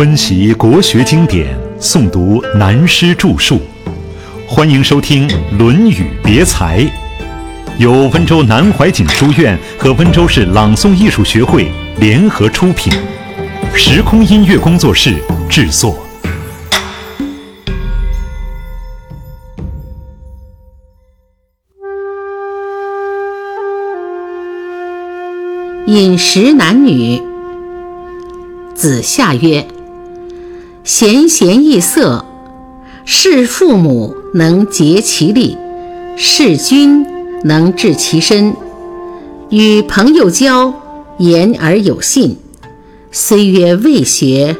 温习国学经典，诵读南师著述，欢迎收听《论语别裁》，由温州南怀瑾书院和温州市朗诵艺术学会联合出品，时空音乐工作室制作。饮食男女，子夏曰。贤贤易色，事父母能竭其力，事君能治其身。与朋友交，言而有信。虽曰未学，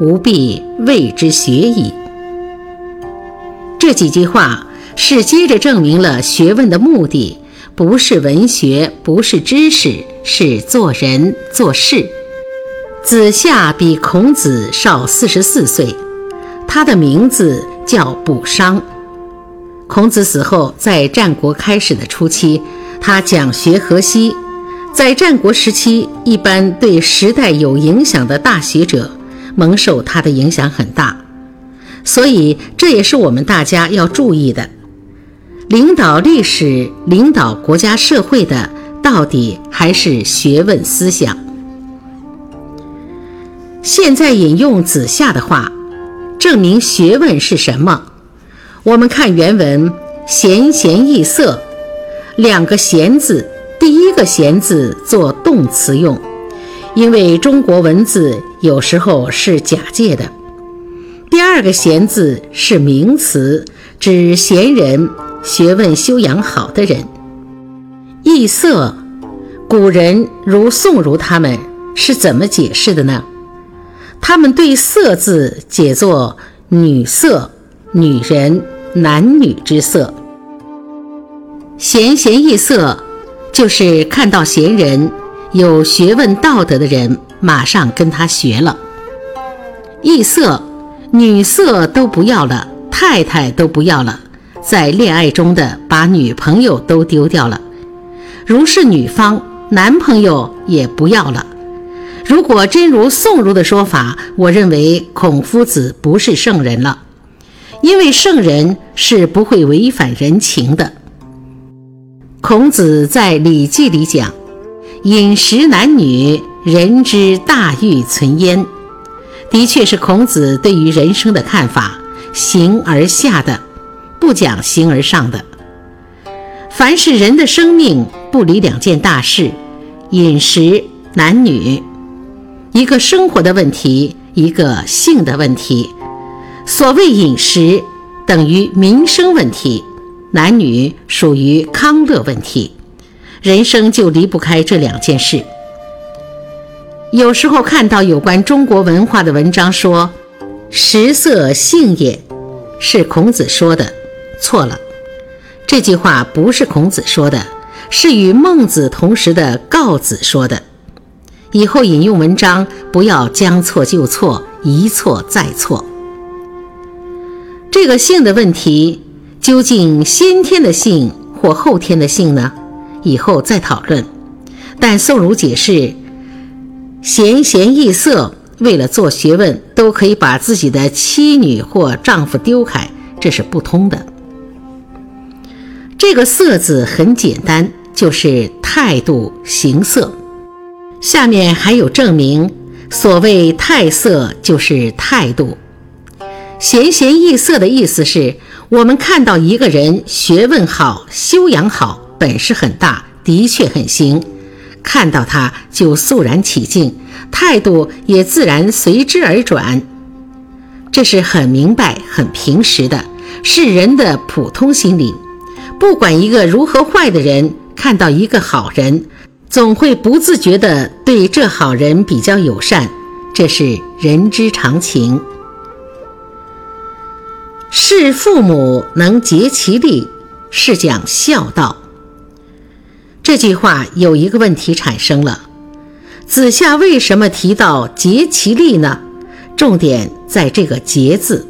吾必谓之学矣。这几句话是接着证明了学问的目的，不是文学，不是知识，是做人做事。子夏比孔子少四十四岁，他的名字叫卜商。孔子死后，在战国开始的初期，他讲学河西。在战国时期，一般对时代有影响的大学者，蒙受他的影响很大。所以，这也是我们大家要注意的：领导历史、领导国家社会的，到底还是学问思想。现在引用子夏的话，证明学问是什么？我们看原文“贤贤易色”，两个“贤”字，第一个“贤”字做动词用，因为中国文字有时候是假借的；第二个“贤”字是名词，指贤人、学问修养好的人。易色，古人如宋儒他们是怎么解释的呢？他们对“色”字解作女色、女人、男女之色。贤贤易色，就是看到贤人、有学问道德的人，马上跟他学了。易色，女色都不要了，太太都不要了，在恋爱中的把女朋友都丢掉了。如是女方，男朋友也不要了。如果真如宋儒的说法，我认为孔夫子不是圣人了，因为圣人是不会违反人情的。孔子在《礼记》里讲：“饮食男女，人之大欲存焉。”的确是孔子对于人生的看法，形而下的，不讲形而上的。凡是人的生命，不离两件大事：饮食男女。一个生活的问题，一个性的问题。所谓饮食，等于民生问题；男女属于康乐问题。人生就离不开这两件事。有时候看到有关中国文化的文章说“食色性也”，是孔子说的，错了。这句话不是孔子说的，是与孟子同时的告子说的。以后引用文章不要将错就错，一错再错。这个性的问题，究竟先天的性或后天的性呢？以后再讨论。但宋儒解释：贤贤易色，为了做学问，都可以把自己的妻女或丈夫丢开，这是不通的。这个“色”字很简单，就是态度、形色。下面还有证明，所谓态色就是态度。贤贤易色的意思是，我们看到一个人学问好、修养好、本事很大，的确很行，看到他就肃然起敬，态度也自然随之而转。这是很明白、很平实的，是人的普通心理。不管一个如何坏的人，看到一个好人。总会不自觉地对这好人比较友善，这是人之常情。事父母能竭其力，是讲孝道。这句话有一个问题产生了：子夏为什么提到竭其力呢？重点在这个“竭”字。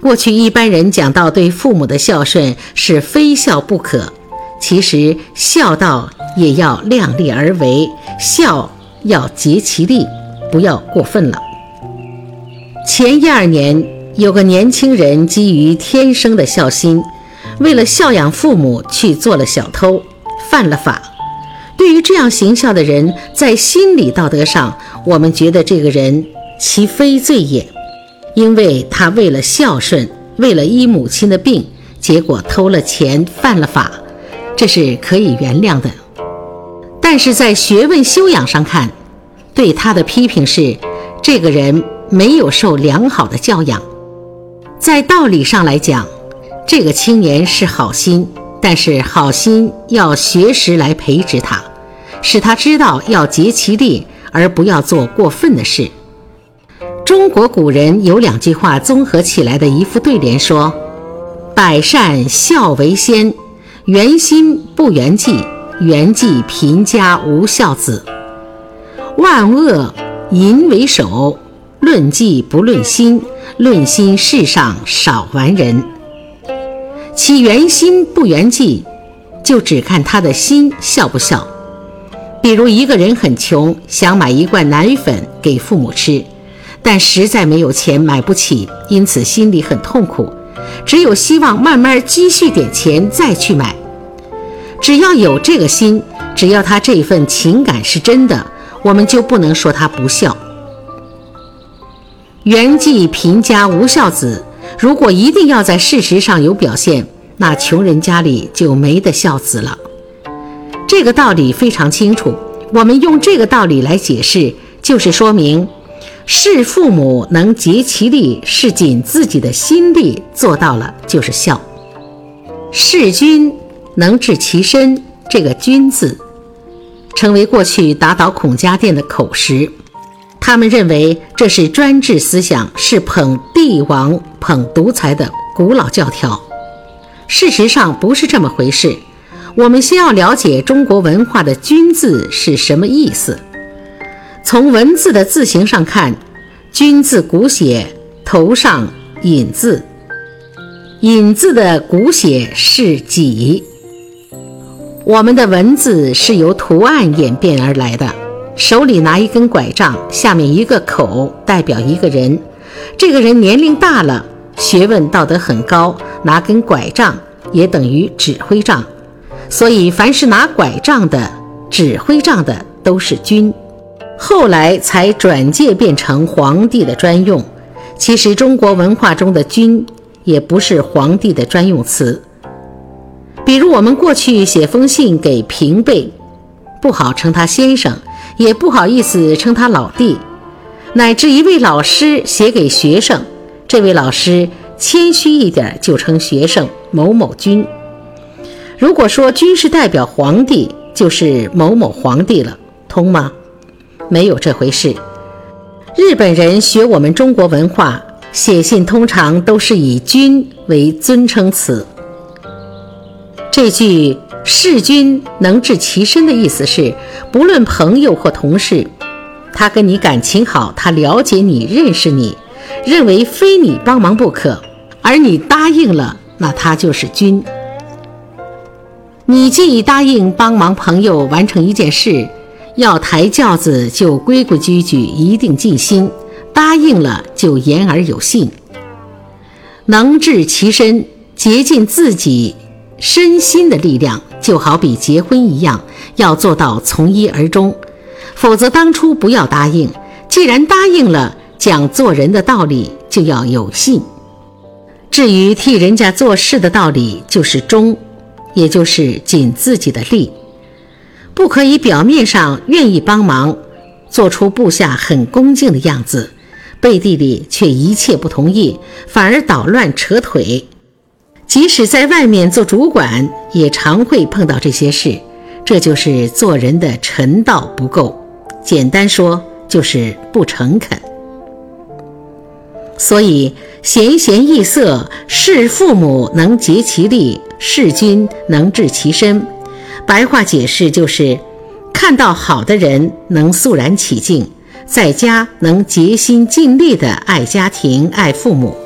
过去一般人讲到对父母的孝顺是非孝不可，其实孝道。也要量力而为，孝要竭其力，不要过分了。前一二年，有个年轻人基于天生的孝心，为了孝养父母去做了小偷，犯了法。对于这样行孝的人，在心理道德上，我们觉得这个人其非罪也，因为他为了孝顺，为了医母亲的病，结果偷了钱，犯了法，这是可以原谅的。但是在学问修养上看，对他的批评是，这个人没有受良好的教养。在道理上来讲，这个青年是好心，但是好心要学识来培植他。使他知道要竭其力，而不要做过分的事。中国古人有两句话综合起来的一副对联，说：“百善孝为先，圆心不圆寂，圆寂贫家无孝子；万恶淫为首，论迹不论心，论心世上少完人。其圆心不圆寂，就只看他的心孝不孝。”比如一个人很穷，想买一罐奶粉给父母吃，但实在没有钱买不起，因此心里很痛苦，只有希望慢慢积蓄点钱再去买。只要有这个心，只要他这份情感是真的，我们就不能说他不孝。原记贫家无孝子，如果一定要在事实上有表现，那穷人家里就没得孝子了。这个道理非常清楚，我们用这个道理来解释，就是说明，事父母能竭其力，是尽自己的心力做到了，就是孝；事君能治其身，这个“君”字，成为过去打倒孔家店的口实。他们认为这是专制思想，是捧帝王、捧独裁的古老教条。事实上不是这么回事。我们先要了解中国文化的“君”字是什么意思。从文字的字形上看，“君”字古写头上引字，引字的古写是己。我们的文字是由图案演变而来的。手里拿一根拐杖，下面一个口代表一个人。这个人年龄大了，学问道德很高，拿根拐杖也等于指挥杖。所以，凡是拿拐杖的、指挥杖的，都是君。后来才转借变成皇帝的专用。其实，中国文化中的“君”也不是皇帝的专用词。比如，我们过去写封信给平辈，不好称他先生，也不好意思称他老弟；乃至一位老师写给学生，这位老师谦虚一点，就称学生某某君。如果说君是代表皇帝，就是某某皇帝了，通吗？没有这回事。日本人学我们中国文化，写信通常都是以君为尊称词。这句“事君能治其身”的意思是，不论朋友或同事，他跟你感情好，他了解你、认识你，认为非你帮忙不可，而你答应了，那他就是君。你既已答应帮忙朋友完成一件事，要抬轿子就规规矩矩，一定尽心；答应了就言而有信，能治其身，竭尽自己身心的力量，就好比结婚一样，要做到从一而终。否则当初不要答应。既然答应了，讲做人的道理就要有信。至于替人家做事的道理，就是忠。也就是尽自己的力，不可以表面上愿意帮忙，做出部下很恭敬的样子，背地里却一切不同意，反而捣乱扯腿。即使在外面做主管，也常会碰到这些事。这就是做人的臣道不够，简单说就是不诚恳。所以，贤贤易色，事父母能竭其力。事君能治其身，白话解释就是：看到好的人能肃然起敬，在家能竭心尽力地爱家庭、爱父母，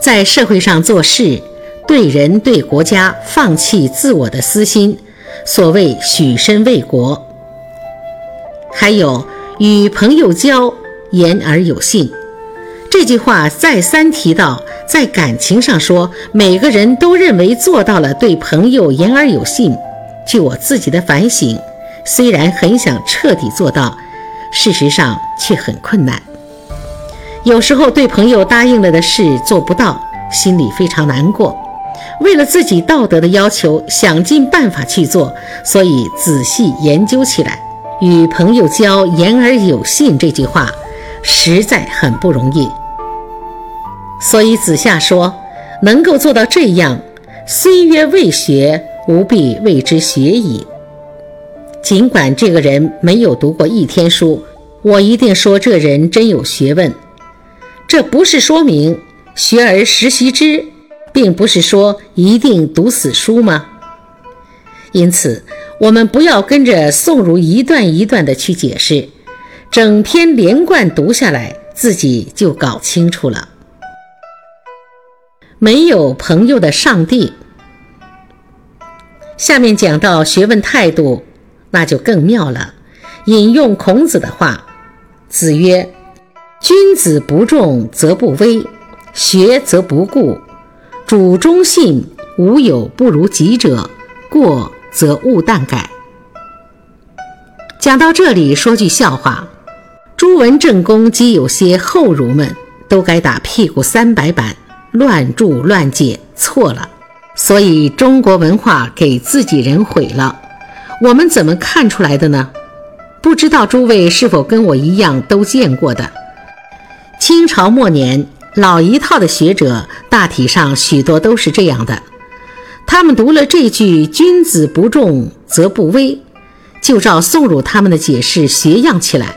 在社会上做事，对人对国家放弃自我的私心，所谓许身为国。还有与朋友交言而有信，这句话再三提到，在感情上说，每个人都认为做到了对朋友言而有信。据我自己的反省，虽然很想彻底做到，事实上却很困难。有时候对朋友答应了的事做不到，心里非常难过。为了自己道德的要求，想尽办法去做，所以仔细研究起来。与朋友交言而有信这句话，实在很不容易。所以子夏说，能够做到这样，虽曰未学，吾必谓之学矣。尽管这个人没有读过一天书，我一定说这人真有学问。这不是说明学而时习之，并不是说一定读死书吗？因此，我们不要跟着宋儒一段一段的去解释，整篇连贯读下来，自己就搞清楚了。没有朋友的上帝。下面讲到学问态度，那就更妙了。引用孔子的话：“子曰，君子不重则不威，学则不固。主忠信，无有不如己者。过则勿惮改。”讲到这里，说句笑话：朱文正公及有些后儒们都该打屁股三百板。乱注乱解错了，所以中国文化给自己人毁了。我们怎么看出来的呢？不知道诸位是否跟我一样都见过的？清朝末年老一套的学者，大体上许多都是这样的。他们读了这句“君子不重则不威”，就照宋儒他们的解释学样起来。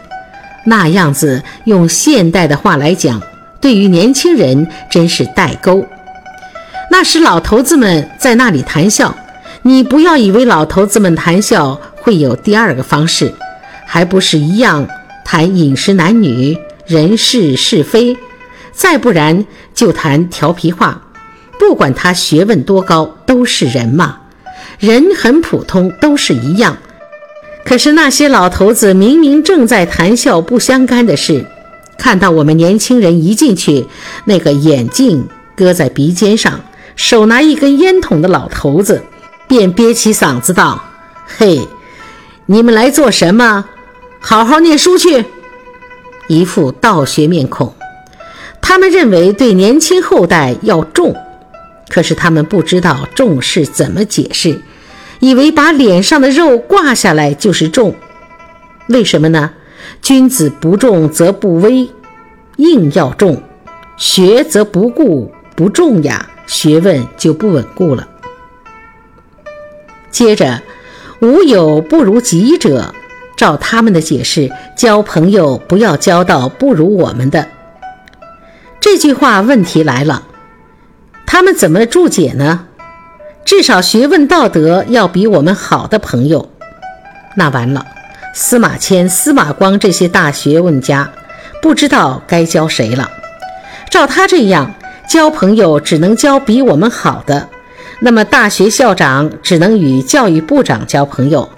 那样子用现代的话来讲。对于年轻人真是代沟。那时老头子们在那里谈笑，你不要以为老头子们谈笑会有第二个方式，还不是一样谈饮食男女、人事是非，再不然就谈调皮话。不管他学问多高，都是人嘛，人很普通，都是一样。可是那些老头子明明正在谈笑不相干的事。看到我们年轻人一进去，那个眼镜搁在鼻尖上，手拿一根烟筒的老头子，便憋起嗓子道：“嘿，你们来做什么？好好念书去！”一副道学面孔。他们认为对年轻后代要重，可是他们不知道重是怎么解释，以为把脸上的肉挂下来就是重。为什么呢？君子不重则不威，硬要重；学则不固，不重呀，学问就不稳固了。接着，无有不如己者。照他们的解释，交朋友不要交到不如我们的。这句话问题来了，他们怎么注解呢？至少学问道德要比我们好的朋友，那完了。司马迁、司马光这些大学问家，不知道该教谁了。照他这样交朋友，只能交比我们好的。那么大学校长只能与教育部长交朋友，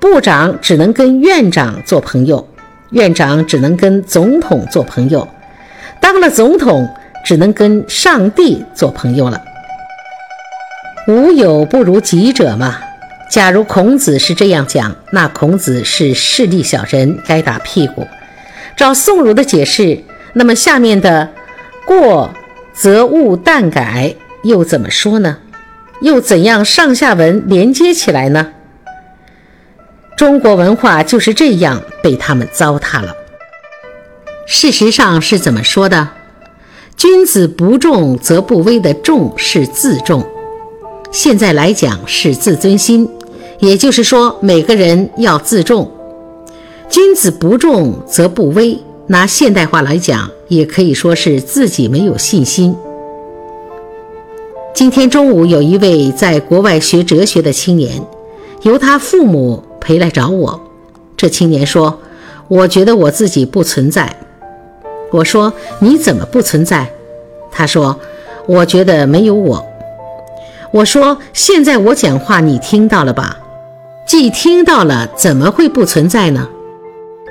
部长只能跟院长做朋友，院长只能跟总统做朋友，当了总统只能跟上帝做朋友了。无友不如己者嘛。假如孔子是这样讲，那孔子是势利小人，该打屁股。照宋儒的解释，那么下面的“过则勿惮改”又怎么说呢？又怎样上下文连接起来呢？中国文化就是这样被他们糟蹋了。事实上是怎么说的？“君子不重则不威”的“重”是自重，现在来讲是自尊心。也就是说，每个人要自重。君子不重则不威。拿现代化来讲，也可以说是自己没有信心。今天中午，有一位在国外学哲学的青年，由他父母陪来找我。这青年说：“我觉得我自己不存在。”我说：“你怎么不存在？”他说：“我觉得没有我。”我说：“现在我讲话，你听到了吧？”既听到了，怎么会不存在呢？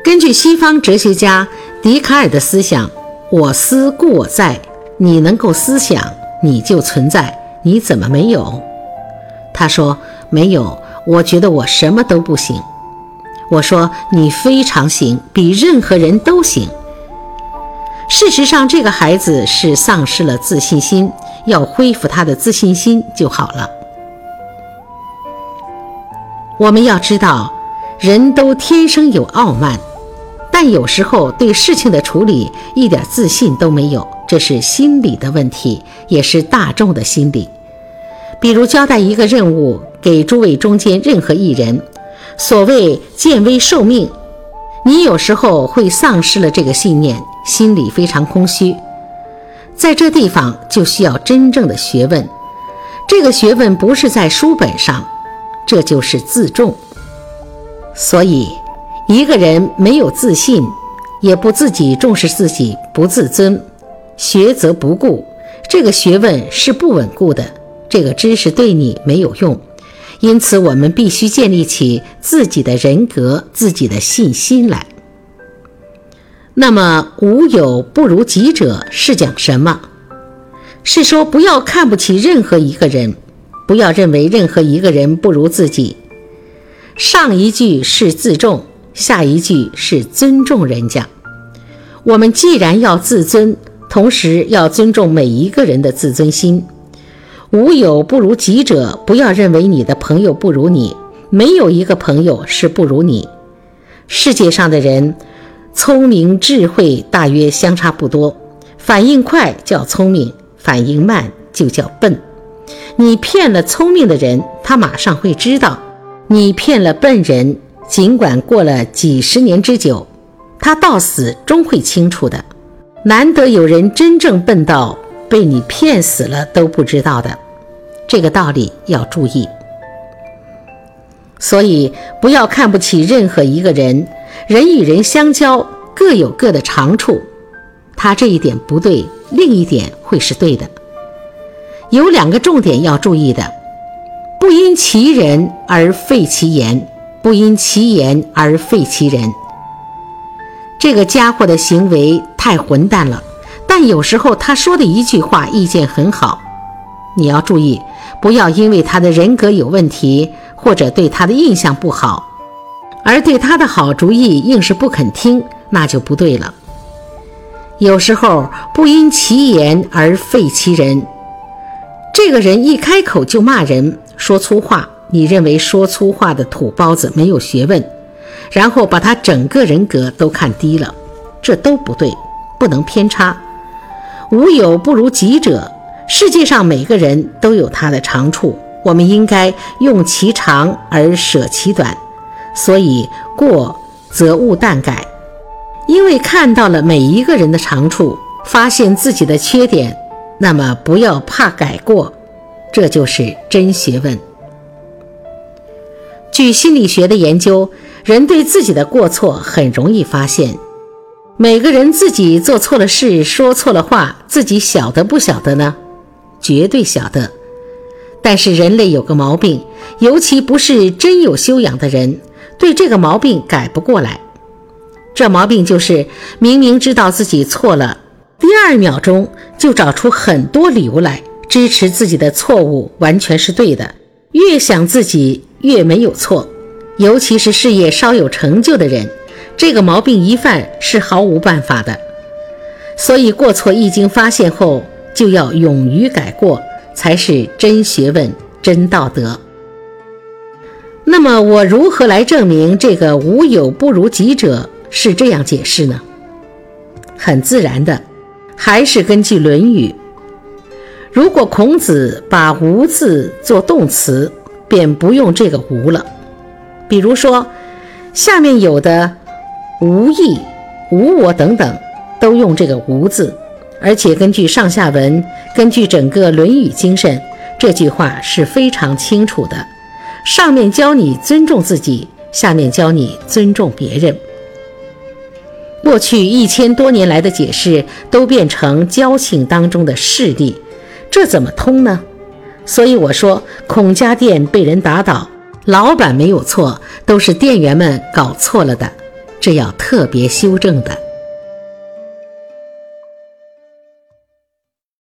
根据西方哲学家笛卡尔的思想，我思故我在，你能够思想，你就存在，你怎么没有？”他说：“没有，我觉得我什么都不行。”我说：“你非常行，比任何人都行。”事实上，这个孩子是丧失了自信心，要恢复他的自信心就好了。我们要知道，人都天生有傲慢，但有时候对事情的处理一点自信都没有，这是心理的问题，也是大众的心理。比如交代一个任务给诸位中间任何一人，所谓见微受命，你有时候会丧失了这个信念，心里非常空虚。在这地方就需要真正的学问，这个学问不是在书本上。这就是自重。所以，一个人没有自信，也不自己重视自己，不自尊，学则不固，这个学问是不稳固的，这个知识对你没有用。因此，我们必须建立起自己的人格、自己的信心来。那么，无有不如己者是讲什么？是说不要看不起任何一个人。不要认为任何一个人不如自己。上一句是自重，下一句是尊重人家。我们既然要自尊，同时要尊重每一个人的自尊心。无有不如己者，不要认为你的朋友不如你，没有一个朋友是不如你。世界上的人，聪明智慧大约相差不多，反应快叫聪明，反应慢就叫笨。你骗了聪明的人，他马上会知道；你骗了笨人，尽管过了几十年之久，他到死终会清楚的。难得有人真正笨到被你骗死了都不知道的，这个道理要注意。所以不要看不起任何一个人，人与人相交各有各的长处，他这一点不对，另一点会是对的。有两个重点要注意的：不因其人而废其言，不因其言而废其人。这个家伙的行为太混蛋了，但有时候他说的一句话意见很好，你要注意，不要因为他的人格有问题或者对他的印象不好，而对他的好主意硬是不肯听，那就不对了。有时候不因其言而废其人。这个人一开口就骂人，说粗话。你认为说粗话的土包子没有学问，然后把他整个人格都看低了，这都不对，不能偏差。无有不如己者，世界上每个人都有他的长处，我们应该用其长而舍其短。所以过则勿惮改，因为看到了每一个人的长处，发现自己的缺点。那么不要怕改过，这就是真学问。据心理学的研究，人对自己的过错很容易发现。每个人自己做错了事、说错了话，自己晓得不晓得呢？绝对晓得。但是人类有个毛病，尤其不是真有修养的人，对这个毛病改不过来。这毛病就是明明知道自己错了。第二秒钟就找出很多理由来支持自己的错误完全是对的，越想自己越没有错，尤其是事业稍有成就的人，这个毛病一犯是毫无办法的。所以过错一经发现后，就要勇于改过，才是真学问、真道德。那么我如何来证明这个无有不如己者是这样解释呢？很自然的。还是根据《论语》，如果孔子把“无”字做动词，便不用这个“无”了。比如说，下面有的“无义”“无我”等等，都用这个“无”字。而且根据上下文，根据整个《论语》精神，这句话是非常清楚的。上面教你尊重自己，下面教你尊重别人。过去一千多年来的解释都变成交情当中的势力，这怎么通呢？所以我说，孔家店被人打倒，老板没有错，都是店员们搞错了的，这要特别修正的。